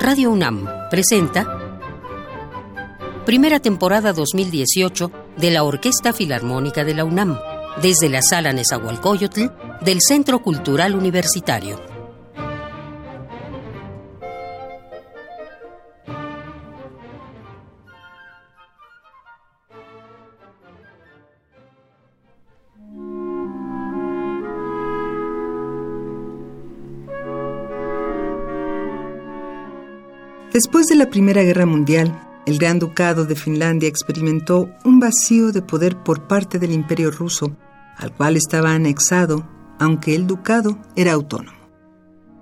Radio UNAM presenta primera temporada 2018 de la Orquesta Filarmónica de la UNAM, desde la Sala Nezahualcóyotl del Centro Cultural Universitario. Después de la Primera Guerra Mundial, el Gran Ducado de Finlandia experimentó un vacío de poder por parte del Imperio ruso, al cual estaba anexado, aunque el ducado era autónomo.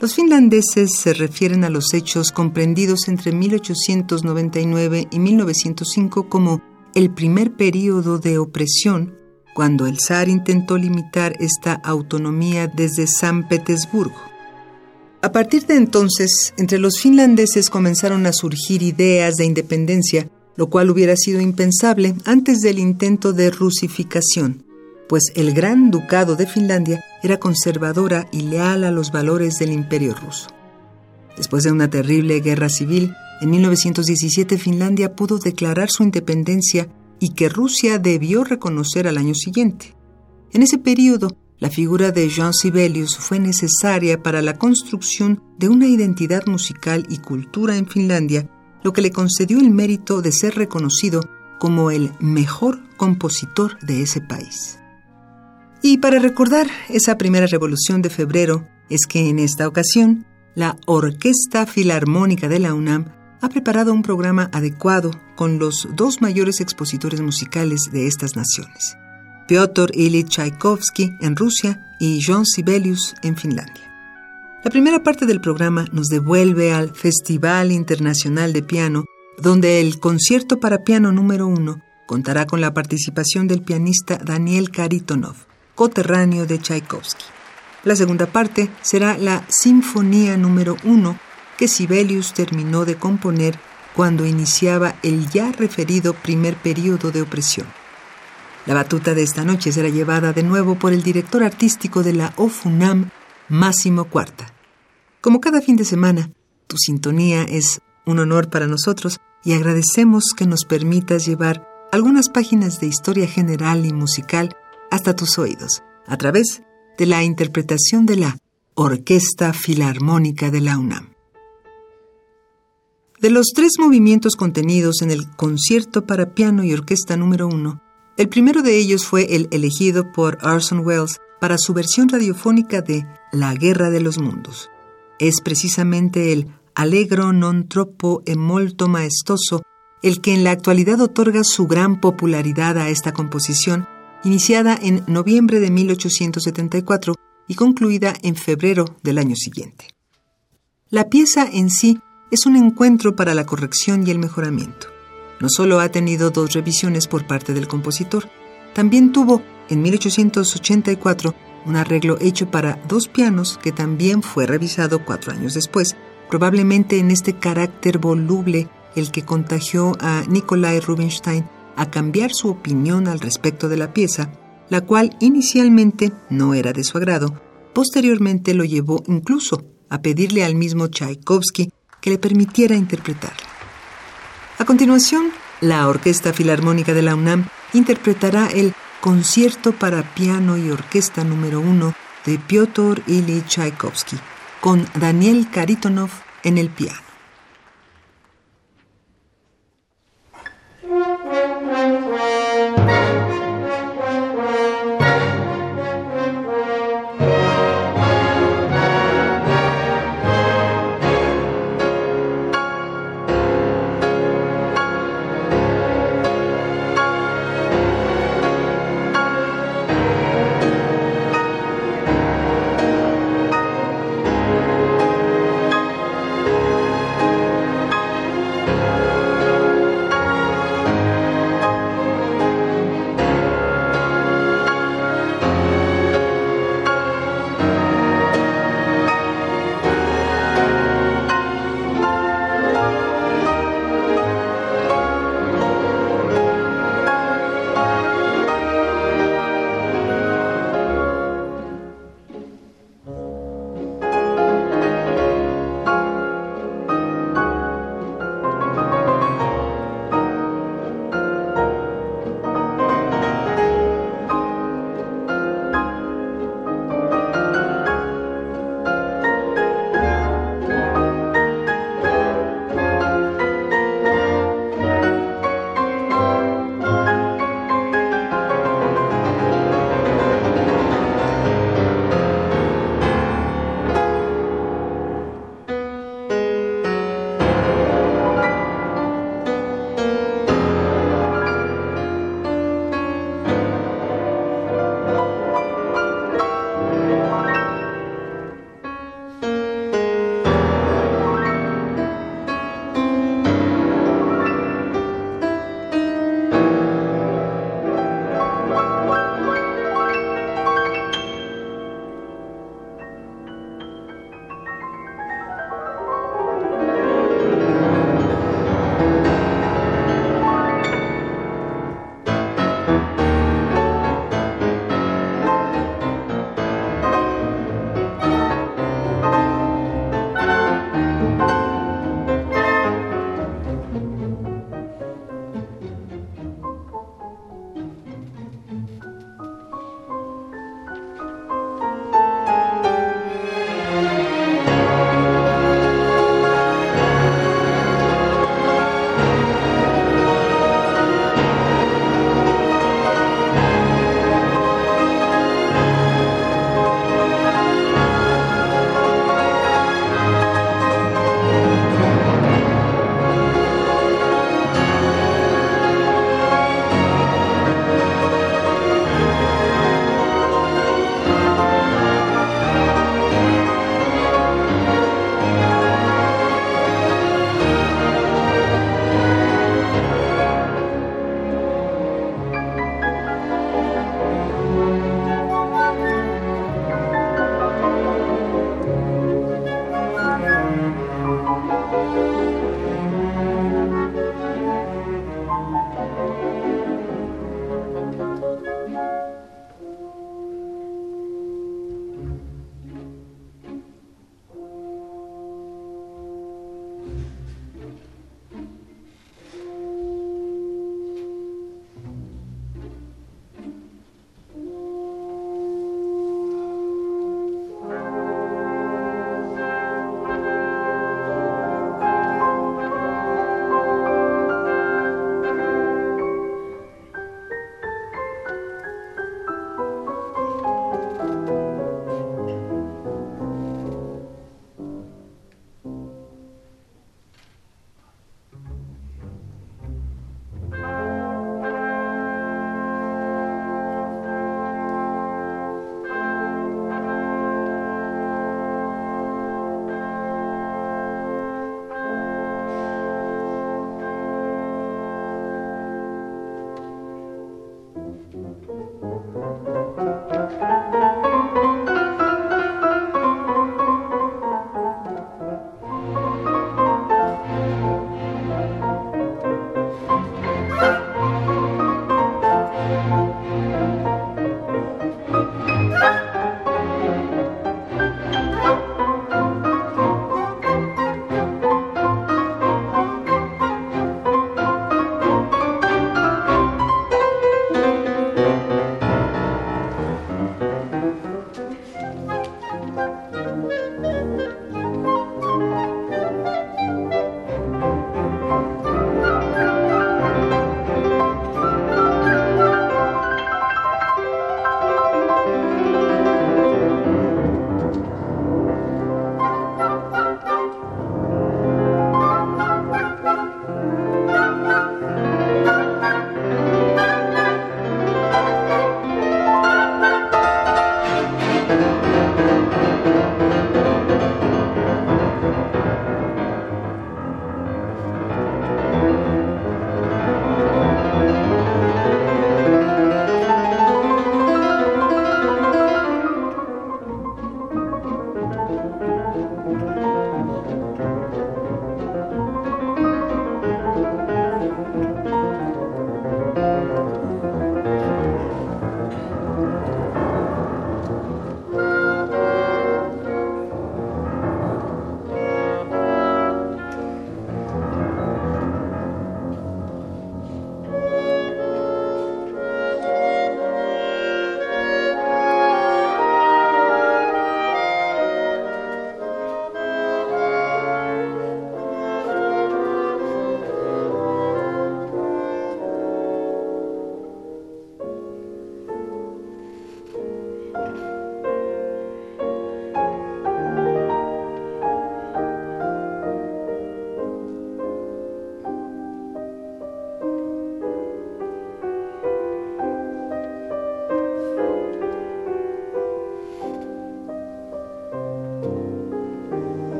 Los finlandeses se refieren a los hechos comprendidos entre 1899 y 1905 como el primer período de opresión, cuando el zar intentó limitar esta autonomía desde San Petersburgo. A partir de entonces, entre los finlandeses comenzaron a surgir ideas de independencia, lo cual hubiera sido impensable antes del intento de rusificación, pues el Gran Ducado de Finlandia era conservadora y leal a los valores del Imperio ruso. Después de una terrible guerra civil, en 1917 Finlandia pudo declarar su independencia y que Rusia debió reconocer al año siguiente. En ese periodo, la figura de Jean Sibelius fue necesaria para la construcción de una identidad musical y cultura en Finlandia, lo que le concedió el mérito de ser reconocido como el mejor compositor de ese país. Y para recordar esa primera revolución de febrero, es que en esta ocasión la Orquesta Filarmónica de la UNAM ha preparado un programa adecuado con los dos mayores expositores musicales de estas naciones. Piotr Ilyich Tchaikovsky en Rusia y John Sibelius en Finlandia. La primera parte del programa nos devuelve al Festival Internacional de Piano, donde el concierto para piano número uno contará con la participación del pianista Daniel Karitonov, coterráneo de Tchaikovsky. La segunda parte será la Sinfonía número uno que Sibelius terminó de componer cuando iniciaba el ya referido primer periodo de opresión. La batuta de esta noche será llevada de nuevo por el director artístico de la OFUNAM, Máximo Cuarta. Como cada fin de semana, tu sintonía es un honor para nosotros y agradecemos que nos permitas llevar algunas páginas de historia general y musical hasta tus oídos, a través de la interpretación de la Orquesta Filarmónica de la UNAM. De los tres movimientos contenidos en el concierto para piano y orquesta número uno, el primero de ellos fue el elegido por Orson Welles para su versión radiofónica de La Guerra de los Mundos. Es precisamente el Allegro non troppo e molto maestoso el que en la actualidad otorga su gran popularidad a esta composición, iniciada en noviembre de 1874 y concluida en febrero del año siguiente. La pieza en sí es un encuentro para la corrección y el mejoramiento no solo ha tenido dos revisiones por parte del compositor, también tuvo en 1884 un arreglo hecho para dos pianos que también fue revisado cuatro años después, probablemente en este carácter voluble el que contagió a Nikolai Rubinstein a cambiar su opinión al respecto de la pieza, la cual inicialmente no era de su agrado, posteriormente lo llevó incluso a pedirle al mismo Tchaikovsky que le permitiera interpretarla. A continuación, la Orquesta Filarmónica de la UNAM interpretará el Concierto para piano y orquesta número uno de Piotr Ilyich Tchaikovsky, con Daniel Karitonov en el piano.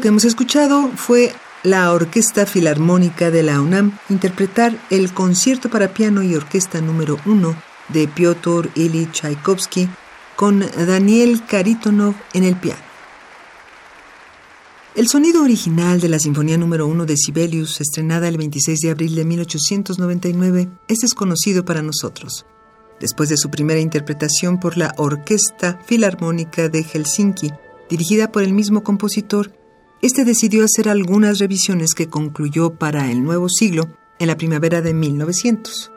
Que hemos escuchado fue la Orquesta Filarmónica de la UNAM interpretar el concierto para piano y orquesta número 1 de Piotr Ilyich Tchaikovsky con Daniel Karitonov en el piano. El sonido original de la Sinfonía número 1 de Sibelius, estrenada el 26 de abril de 1899, es desconocido para nosotros. Después de su primera interpretación por la Orquesta Filarmónica de Helsinki, dirigida por el mismo compositor, este decidió hacer algunas revisiones que concluyó para el nuevo siglo en la primavera de 1900.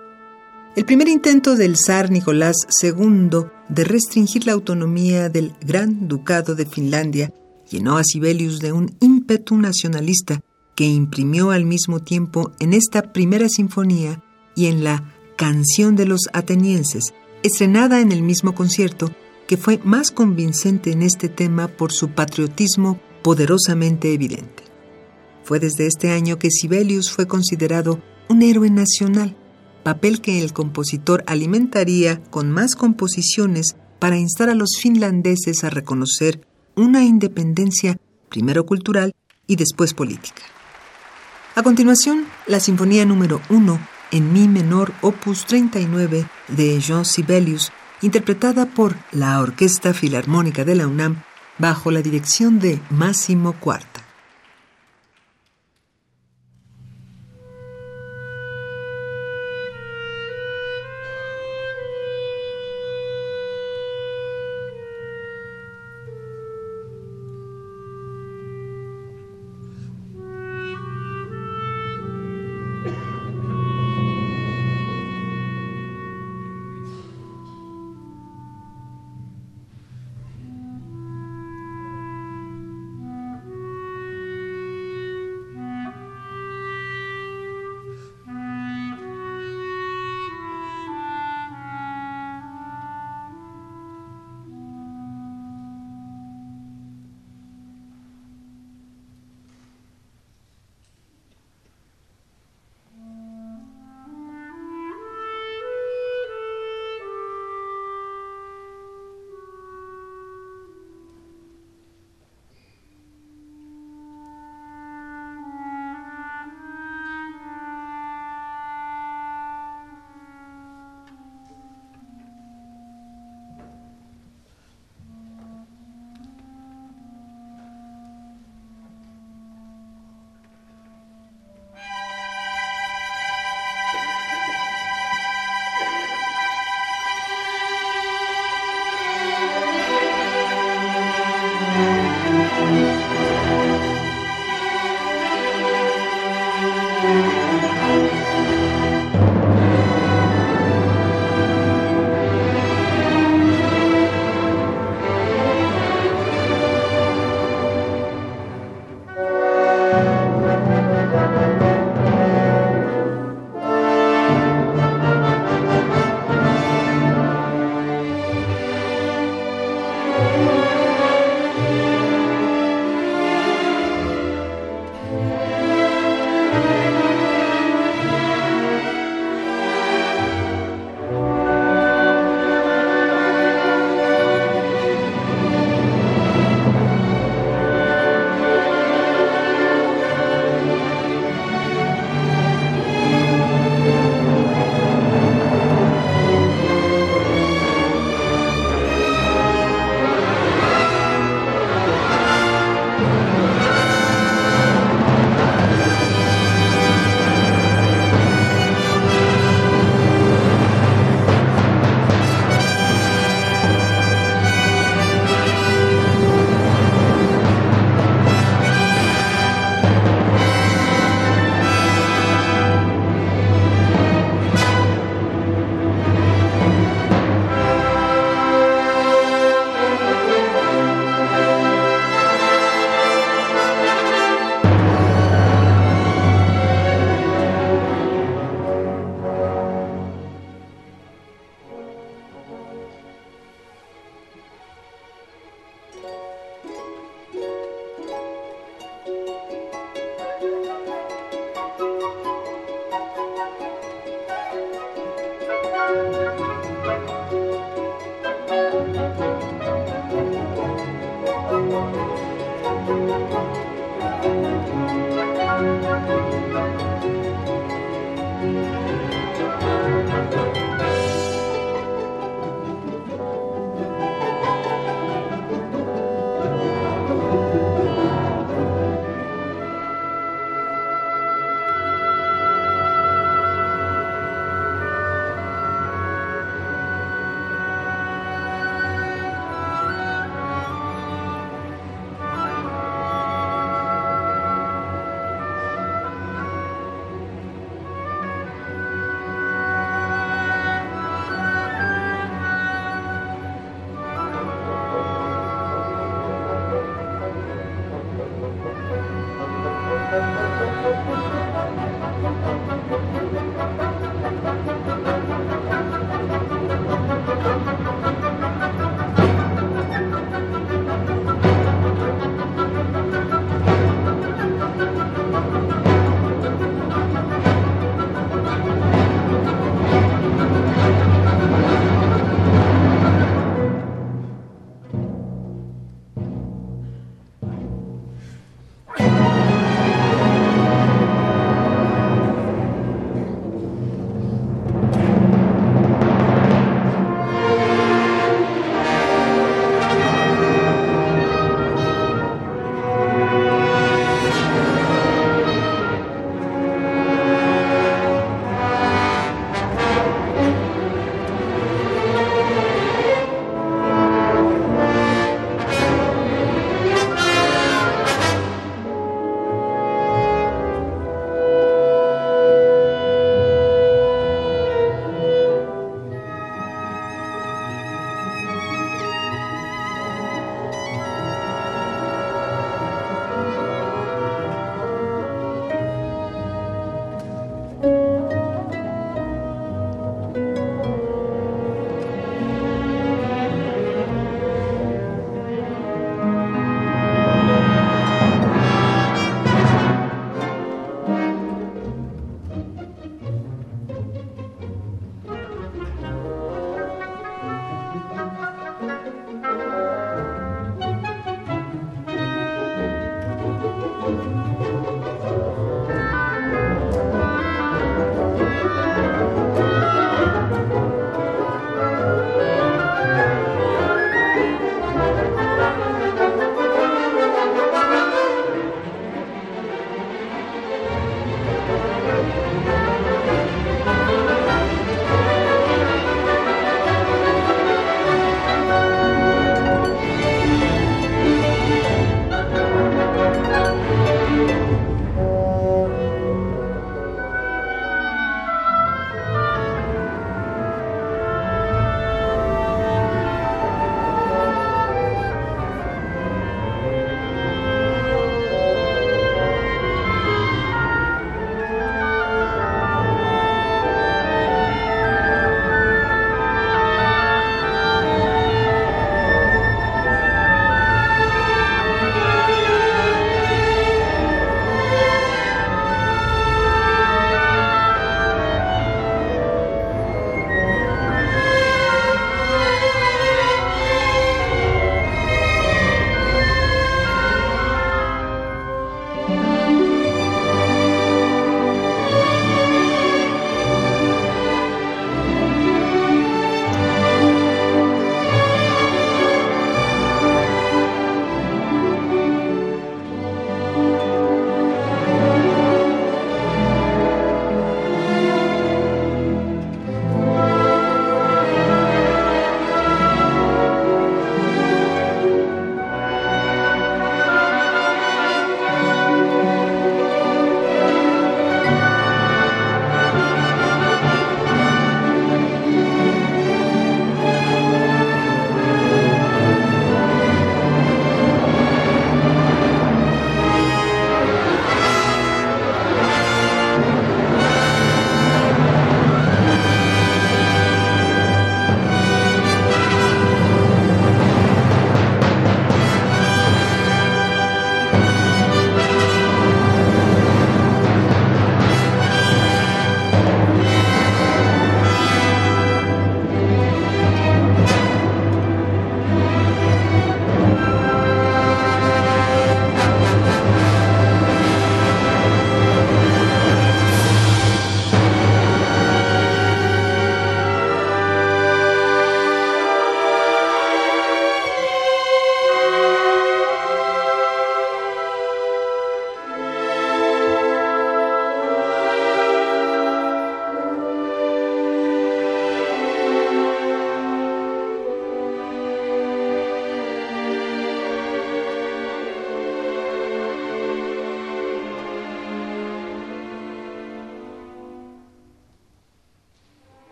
El primer intento del zar Nicolás II de restringir la autonomía del Gran Ducado de Finlandia llenó a Sibelius de un ímpetu nacionalista que imprimió al mismo tiempo en esta primera sinfonía y en la Canción de los Atenienses, estrenada en el mismo concierto, que fue más convincente en este tema por su patriotismo poderosamente evidente. Fue desde este año que Sibelius fue considerado un héroe nacional, papel que el compositor alimentaría con más composiciones para instar a los finlandeses a reconocer una independencia primero cultural y después política. A continuación, la Sinfonía número 1 en Mi menor opus 39 de Jean Sibelius, interpretada por la Orquesta Filarmónica de la UNAM bajo la dirección de Máximo Cuarta.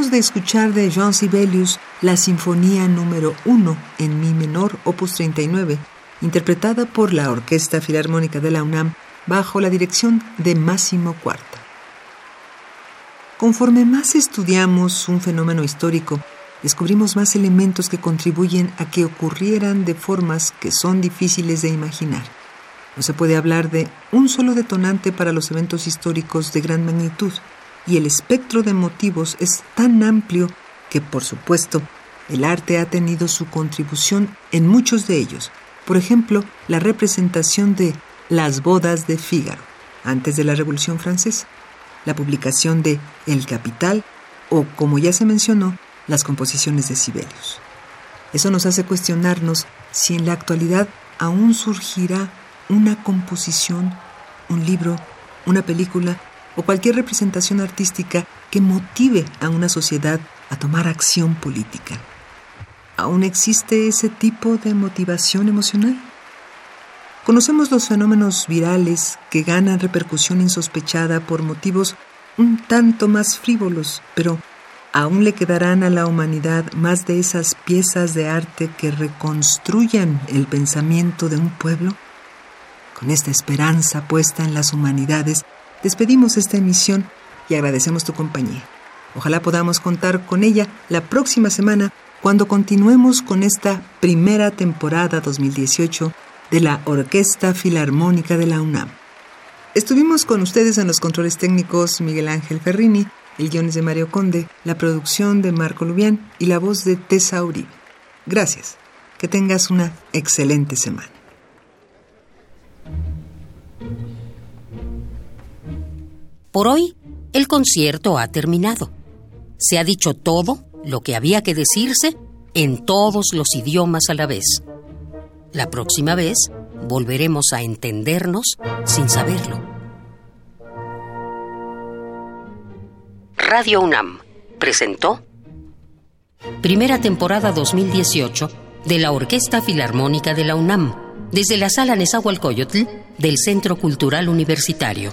De escuchar de Jean Sibelius la Sinfonía número 1 en Mi menor, opus 39, interpretada por la Orquesta Filarmónica de la UNAM bajo la dirección de Máximo Cuarta. Conforme más estudiamos un fenómeno histórico, descubrimos más elementos que contribuyen a que ocurrieran de formas que son difíciles de imaginar. No se puede hablar de un solo detonante para los eventos históricos de gran magnitud, y el espectro de motivos es tan amplio que, por supuesto, el arte ha tenido su contribución en muchos de ellos. Por ejemplo, la representación de Las bodas de Fígaro, antes de la Revolución Francesa, la publicación de El Capital o, como ya se mencionó, las composiciones de Sibelius. Eso nos hace cuestionarnos si en la actualidad aún surgirá una composición, un libro, una película o cualquier representación artística que motive a una sociedad a tomar acción política. ¿Aún existe ese tipo de motivación emocional? Conocemos los fenómenos virales que ganan repercusión insospechada por motivos un tanto más frívolos, pero ¿aún le quedarán a la humanidad más de esas piezas de arte que reconstruyan el pensamiento de un pueblo? Con esta esperanza puesta en las humanidades, despedimos esta emisión y agradecemos tu compañía. Ojalá podamos contar con ella la próxima semana cuando continuemos con esta primera temporada 2018 de la Orquesta Filarmónica de la UNAM. Estuvimos con ustedes en los controles técnicos Miguel Ángel Ferrini, el guion de Mario Conde, la producción de Marco Lubián y la voz de Tessa Uribe. Gracias. Que tengas una excelente semana. Por hoy, el concierto ha terminado. Se ha dicho todo lo que había que decirse en todos los idiomas a la vez. La próxima vez volveremos a entendernos sin saberlo. Radio UNAM presentó Primera temporada 2018 de la Orquesta Filarmónica de la UNAM, desde la Sala Nezahualcóyotl del Centro Cultural Universitario.